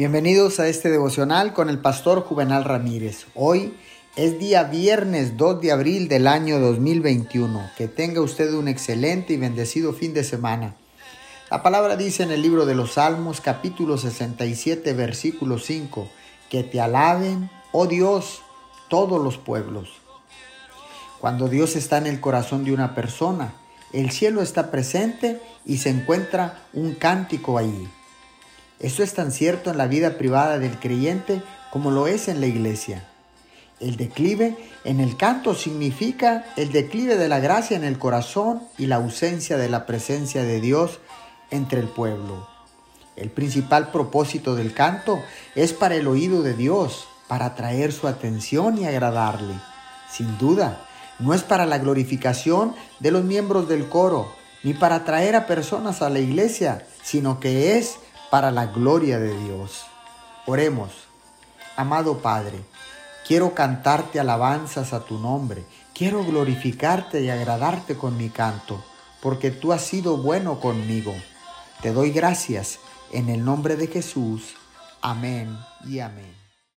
Bienvenidos a este devocional con el pastor Juvenal Ramírez. Hoy es día viernes 2 de abril del año 2021. Que tenga usted un excelente y bendecido fin de semana. La palabra dice en el libro de los Salmos capítulo 67 versículo 5, que te alaben, oh Dios, todos los pueblos. Cuando Dios está en el corazón de una persona, el cielo está presente y se encuentra un cántico ahí. Esto es tan cierto en la vida privada del creyente como lo es en la iglesia. El declive en el canto significa el declive de la gracia en el corazón y la ausencia de la presencia de Dios entre el pueblo. El principal propósito del canto es para el oído de Dios, para atraer su atención y agradarle. Sin duda, no es para la glorificación de los miembros del coro, ni para atraer a personas a la iglesia, sino que es para la gloria de Dios. Oremos. Amado Padre, quiero cantarte alabanzas a tu nombre, quiero glorificarte y agradarte con mi canto, porque tú has sido bueno conmigo. Te doy gracias en el nombre de Jesús. Amén y amén.